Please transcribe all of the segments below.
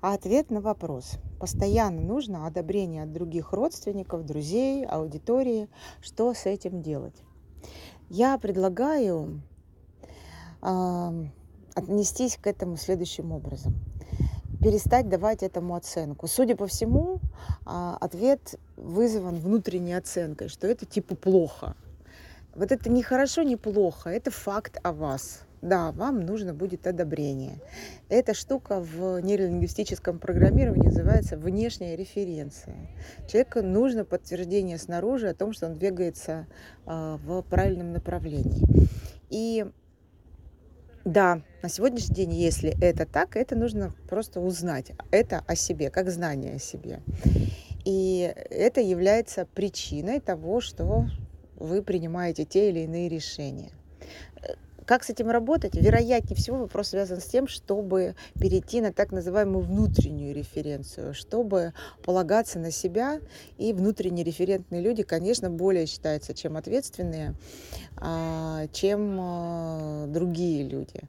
А ответ на вопрос. Постоянно нужно одобрение от других родственников, друзей, аудитории. Что с этим делать? Я предлагаю э, отнестись к этому следующим образом. Перестать давать этому оценку. Судя по всему, э, ответ вызван внутренней оценкой, что это типа плохо. Вот это не хорошо, не плохо, это факт о вас. Да, вам нужно будет одобрение. Эта штука в нейролингвистическом программировании называется внешняя референция. Человеку нужно подтверждение снаружи о том, что он двигается э, в правильном направлении. И да, на сегодняшний день, если это так, это нужно просто узнать. Это о себе, как знание о себе. И это является причиной того, что вы принимаете те или иные решения. Как с этим работать? Вероятнее всего вопрос связан с тем, чтобы перейти на так называемую внутреннюю референцию, чтобы полагаться на себя. И внутренние референтные люди, конечно, более считаются, чем ответственные, а, чем а, другие люди.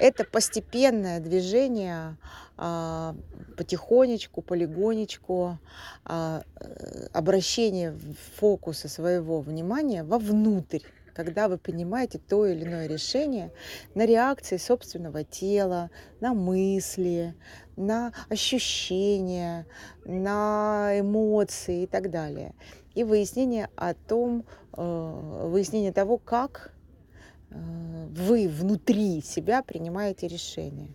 Это постепенное движение а, потихонечку, полигонечку э, обращение фокуса своего внимания вовнутрь когда вы принимаете то или иное решение на реакции собственного тела, на мысли, на ощущения, на эмоции и так далее. И выяснение о том, э, выяснение того, как э, вы внутри себя принимаете решение.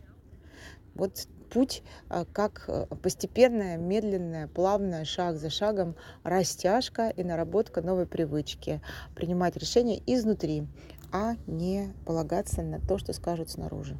Вот путь а, как э, постепенная, медленная, плавная, шаг за шагом растяжка и наработка новой привычки. Принимать решения изнутри, а не полагаться на то, что скажут снаружи.